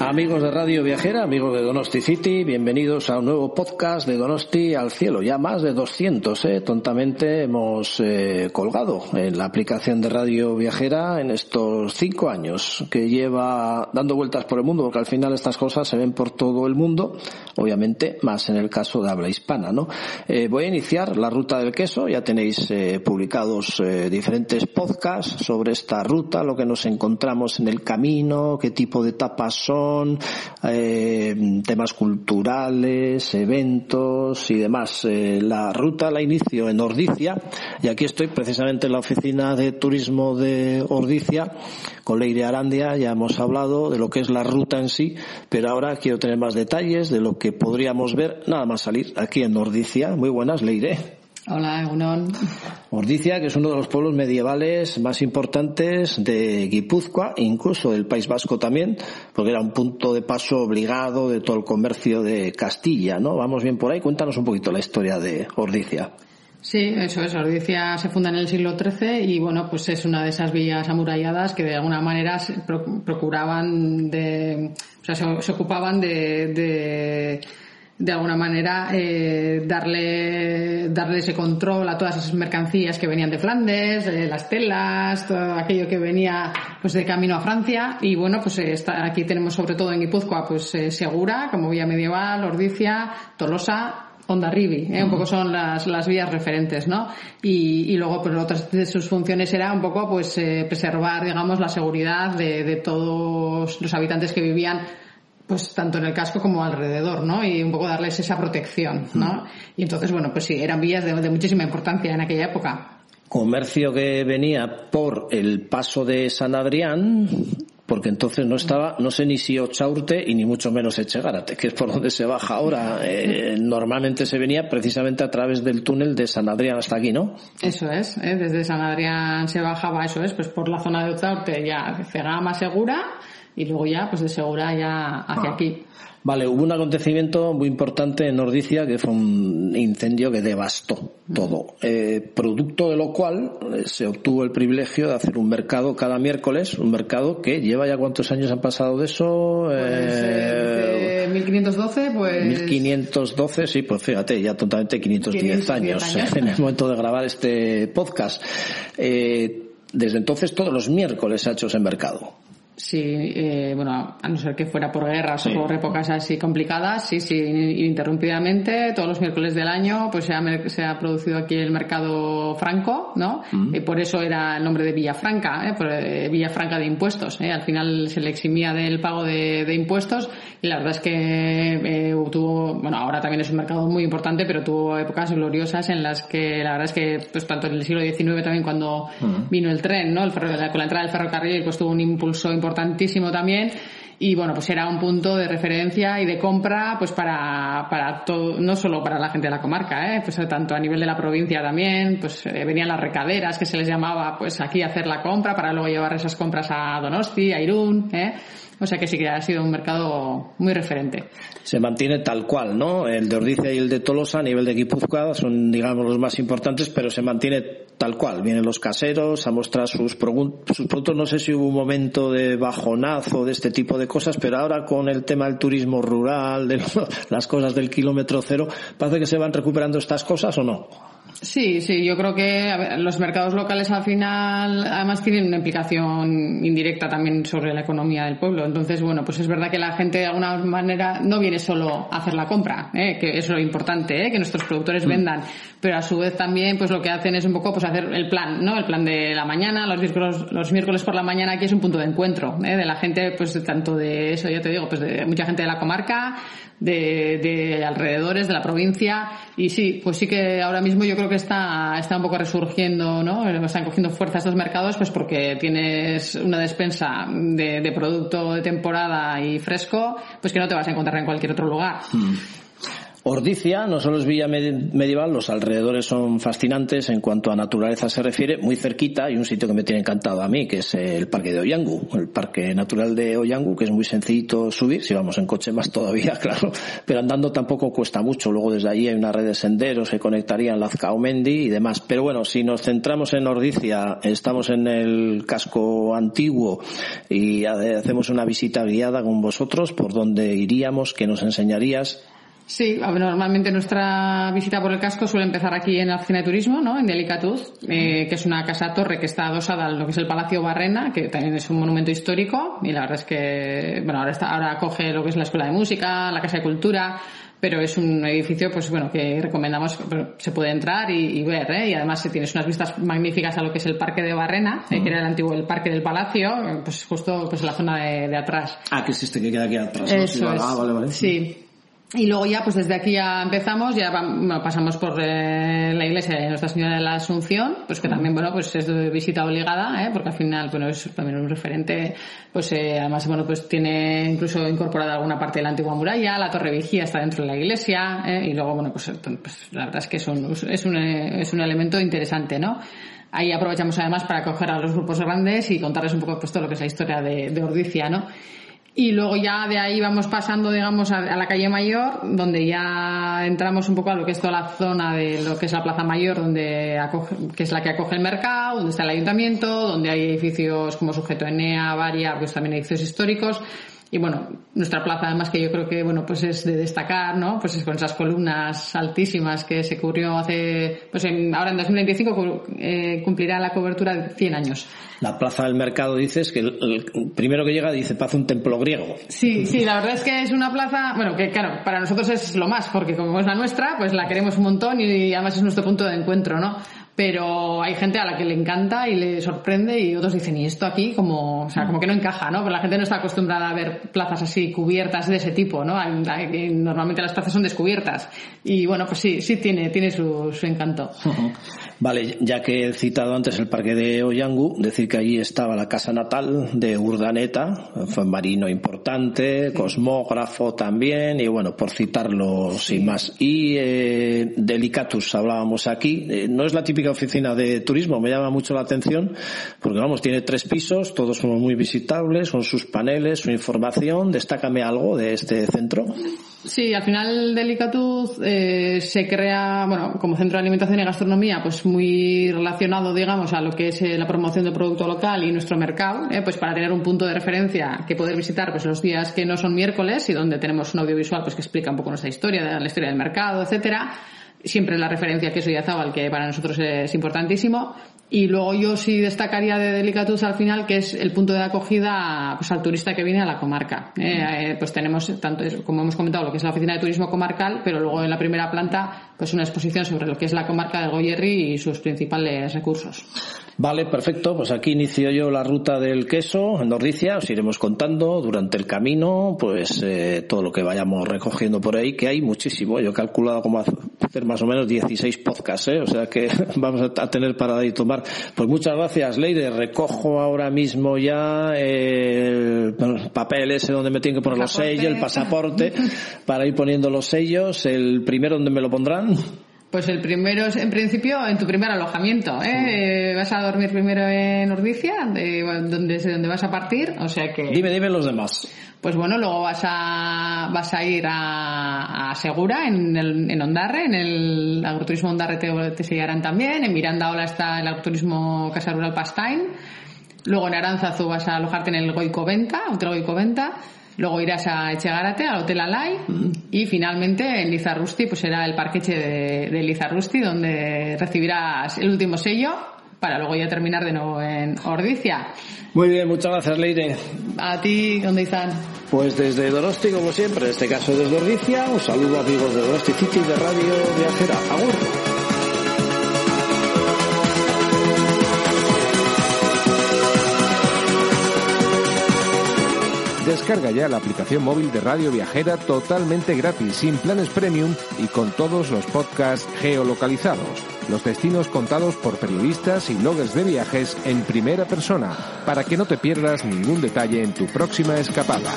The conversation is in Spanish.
Amigos de Radio Viajera, amigos de Donosti City, bienvenidos a un nuevo podcast de Donosti al cielo. Ya más de 200, ¿eh? Tontamente hemos eh, colgado en la aplicación de Radio Viajera en estos cinco años que lleva dando vueltas por el mundo, porque al final estas cosas se ven por todo el mundo, obviamente más en el caso de habla hispana, ¿no? Eh, voy a iniciar la ruta del queso, ya tenéis eh, publicados diferentes podcasts sobre esta ruta, lo que nos encontramos en el camino, qué tipo de etapas son, eh, temas culturales, eventos y demás. Eh, la ruta la inicio en Ordicia y aquí estoy precisamente en la oficina de turismo de Ordicia con Leire Arandia. Ya hemos hablado de lo que es la ruta en sí, pero ahora quiero tener más detalles de lo que podríamos ver nada más salir aquí en Ordicia. Muy buenas, Leire. Hola, Egunon. Ordicia, que es uno de los pueblos medievales más importantes de Guipúzcoa, incluso del País Vasco también, porque era un punto de paso obligado de todo el comercio de Castilla, ¿no? Vamos bien por ahí. Cuéntanos un poquito la historia de Ordicia. Sí, eso es. Ordicia se funda en el siglo XIII y bueno, pues es una de esas villas amuralladas que de alguna manera procuraban de, o sea, se, se ocupaban de, de de alguna manera eh, darle darle ese control a todas esas mercancías que venían de Flandes, eh, las telas, todo aquello que venía pues de camino a Francia y bueno pues eh, está, aquí tenemos sobre todo en Guipúzcoa pues eh, Segura como vía medieval, Ordicia, Tolosa, Ondarribi, ¿eh? un poco son las, las vías referentes, ¿no? Y, y luego, pues otras de sus funciones era un poco, pues, eh, preservar, digamos, la seguridad de, de todos los habitantes que vivían pues tanto en el casco como alrededor, ¿no? Y un poco darles esa protección, ¿no? Y entonces, bueno, pues sí, eran vías de, de muchísima importancia en aquella época. Comercio que venía por el paso de San Adrián, porque entonces no estaba, no sé ni si Ochaurte y ni mucho menos Echegárate, que es por donde se baja ahora. Eh, normalmente se venía precisamente a través del túnel de San Adrián hasta aquí, ¿no? Eso es, ¿eh? desde San Adrián se bajaba, eso es, pues por la zona de Ochaurte ya cegaba más segura y luego ya, pues de segura ya hacia Ah. aquí. Vale, hubo un acontecimiento muy importante en Ordicia que fue un incendio que devastó todo. Eh, producto de lo cual eh, se obtuvo el privilegio de hacer un mercado cada miércoles, un mercado que lleva ya cuántos años han pasado de eso. Pues, Eh, eh, 1512, pues... 1512, sí, pues fíjate, ya totalmente 510, 510 años, años. en el momento de grabar este podcast. Eh, desde entonces todos los miércoles se ha hecho ese mercado. Sí, eh, bueno, a no ser que fuera por guerras Sí. o por épocas así complicadas, sí, sí, ininterrumpidamente, todos los miércoles del año, pues se ha, se ha producido aquí el mercado franco, ¿no? Y por eso era el nombre de Villafranca, ¿eh? Por, eh, Villafranca de impuestos, ¿eh? Al final se le eximía del pago de, de impuestos y la verdad es que eh, tuvo, bueno, ahora también es un mercado muy importante, pero tuvo épocas gloriosas en las que la verdad es que, pues tanto en el siglo XIX también cuando vino el tren, ¿no? El ferro- con la entrada del ferrocarril, pues tuvo un impulso importantísimo también. Y bueno, pues era un punto de referencia y de compra, pues para, para todo, no solo para la gente de la comarca, ¿eh? pues tanto a nivel de la provincia también, pues eh, venían las recaderas que se les llamaba, pues aquí a hacer la compra para luego llevar esas compras a Donosti, a Irún, ¿eh? O sea que sí que ha sido un mercado muy referente. se mantiene tal cual, ¿no? El de Ordicia y el de Tolosa a nivel de Guipúzcoa son, digamos, los más importantes, pero se mantiene tal cual. Vienen los caseros a mostrar sus, sus productos. No sé si hubo un momento de bajonazo de este tipo de cosas, pero ahora con el tema del turismo rural, de las cosas del kilómetro cero, parece que se van recuperando estas cosas o no. Sí, sí, yo creo que a ver, los mercados locales al final además tienen una implicación indirecta también sobre la economía del pueblo. Entonces, bueno, pues es verdad que la gente de alguna manera no viene solo a hacer la compra, ¿eh? que es lo importante, ¿eh? que nuestros productores vendan, pero a su vez también pues lo que hacen es un poco pues hacer el plan, ¿no? El plan de la mañana, los miércoles, los miércoles por la mañana aquí es un punto de encuentro ¿eh? de la gente, pues tanto de eso, ya te digo, pues de mucha gente de la comarca, de, de, alrededores de la provincia y sí, pues sí que ahora mismo yo creo que está, está un poco resurgiendo, ¿no? Están cogiendo fuerza estos mercados pues porque tienes una despensa de, de producto de temporada y fresco, pues que no te vas a encontrar en cualquier otro lugar. Mm. Ordicia no solo es villa medieval, los alrededores son fascinantes en cuanto a naturaleza se refiere, muy cerquita hay un sitio que me tiene encantado a mí, que es el parque de Oyangu, el parque natural de Oyangu, que es muy sencillito subir, si vamos en coche más todavía, claro, pero andando tampoco cuesta mucho, luego desde allí hay una red de senderos que conectarían Lazcaomendi y demás, pero bueno, si nos centramos en Ordicia, estamos en el casco antiguo y hacemos una visita guiada con vosotros, por donde iríamos, que nos enseñarías Sí, normalmente nuestra visita por el casco suele empezar aquí en la oficina de turismo, ¿no? En Delicatuz, eh, que es una casa torre que está adosada a lo que es el Palacio Barrena, que también es un monumento histórico, y la verdad es que, bueno, ahora está, ahora coge lo que es la Escuela de Música, la Casa de Cultura, pero es un edificio, pues bueno, que recomendamos, se puede entrar y, ver, ¿eh? Y además tienes unas vistas magníficas a lo que es el Parque de Barrena, eh, que era el antiguo, el Parque del Palacio, pues justo, pues en la zona de, atrás. Ah, que es este que queda aquí atrás. Eso es. Ah, vale, vale. Sí. Y luego ya, pues desde aquí ya empezamos, ya pasamos por eh, la iglesia de Nuestra Señora de la Asunción, pues que también, bueno, pues es de visita obligada, ¿eh? porque al final, bueno, es también un referente, pues eh, además, bueno, pues tiene incluso incorporada alguna parte de la antigua muralla, la torre vigía está dentro de la iglesia, ¿eh? y luego, bueno, pues, pues, la verdad es que es un, es un, es un elemento interesante, ¿no? Ahí aprovechamos además para coger a los grupos grandes y contarles un poco pues todo lo que es la historia de, de Ordicia, ¿no? Y luego ya de ahí vamos pasando, digamos, a, la calle Mayor, donde ya entramos un poco a lo que es toda la zona de lo que es la Plaza Mayor, donde que es la que acoge el mercado, donde está el ayuntamiento, donde hay edificios como Sujeto Enea, Varia, pues también edificios históricos y bueno, nuestra plaza además que yo creo que bueno pues es de destacar, ¿no? Pues es con esas columnas altísimas que se cubrió hace, pues ahora en 2025 eh, cumplirá la cobertura de 100 años. La plaza del mercado dices que el, primero que llega dice paz un templo griego. Sí, sí, la verdad es que es una plaza, bueno, que claro, para nosotros es lo más, porque como es la nuestra, pues la queremos un montón y además es nuestro punto de encuentro, ¿no? Pero hay gente a la que le encanta y le sorprende y otros dicen, ¿y esto aquí? Como, o sea, como que no encaja, ¿no? Pero la gente no está acostumbrada a ver plazas así cubiertas de ese tipo, ¿no? Normalmente las plazas son descubiertas. Y bueno, pues sí, sí tiene, tiene su, su encanto. Vale, ya que he citado antes el parque de Oyangu, decir que allí estaba la casa natal de Urdaneta, fue marino importante, cosmógrafo también, y bueno, por citarlo sin más. Y eh, Delicatus hablábamos aquí, eh, no es la típica oficina de turismo, me llama mucho la atención, porque vamos, tiene tres pisos, todos son muy visitables, son sus paneles, su información, destácame algo de este centro. Sí, al final Delicatuz eh, se crea, bueno, como centro de alimentación y gastronomía, pues muy relacionado, digamos, a lo que es eh, la promoción del producto local y nuestro mercado, eh, pues para tener un punto de referencia que poder visitar pues los días que no son miércoles y donde tenemos un audiovisual pues que explica un poco nuestra historia, la historia del mercado, etcétera. Siempre la referencia que soy Zabal, que para nosotros es importantísimo. Y luego yo sí destacaría de Delicatus al final, que es el punto de acogida pues, al turista que viene a la comarca. Eh, eh, pues tenemos, tanto como hemos comentado, lo que es la oficina de turismo comarcal, pero luego en la primera planta, pues una exposición sobre lo que es la comarca de Goyerri y sus principales recursos. Vale, perfecto. Pues aquí inicio yo la ruta del queso en Nordicia. Os iremos contando durante el camino, pues eh, todo lo que vayamos recogiendo por ahí, que hay muchísimo. Yo he calculado como hacer más o menos 16 podcasts, ¿eh? o sea que vamos a tener para y tomar. Pues muchas gracias, Leire. Recojo ahora mismo ya el papel ese donde me tienen que poner los sellos, el pasaporte, para ir poniendo los sellos. El primero donde me lo pondrán. Pues el primero es, en principio, en tu primer alojamiento. ¿eh? Vas a dormir primero en Ordicia, de, donde, donde vas a partir. O sea que. Dime, dime los demás. Pues bueno, luego vas a, vas a ir a, Segura, en, el, en Ondarre, en el agroturismo Ondarre te, te seguirán también. En Miranda ahora está el agroturismo Casa Rural Pastain. Luego en Aranzazu vas a alojarte en el Goico Venta, Hotel Goico Venta. Luego irás a Echegárate, al Hotel Alay. Y finalmente en Lizarrusti, pues será el parqueche de, de Lizarrusti, donde recibirás el último sello para luego ya terminar de nuevo en Ordicia. Muy bien, muchas gracias, Leire. A ti, ¿dónde están? Pues desde Donosti, como siempre, en este caso desde Ordicia, un saludo amigos de Donosti City de Radio Viajera. Agur. Descarga ya la aplicación móvil de Radio Viajera totalmente gratis, sin planes premium y con todos los podcasts geolocalizados. Los destinos contados por periodistas y bloggers de viajes en primera persona, para que no te pierdas ningún detalle en tu próxima escapada.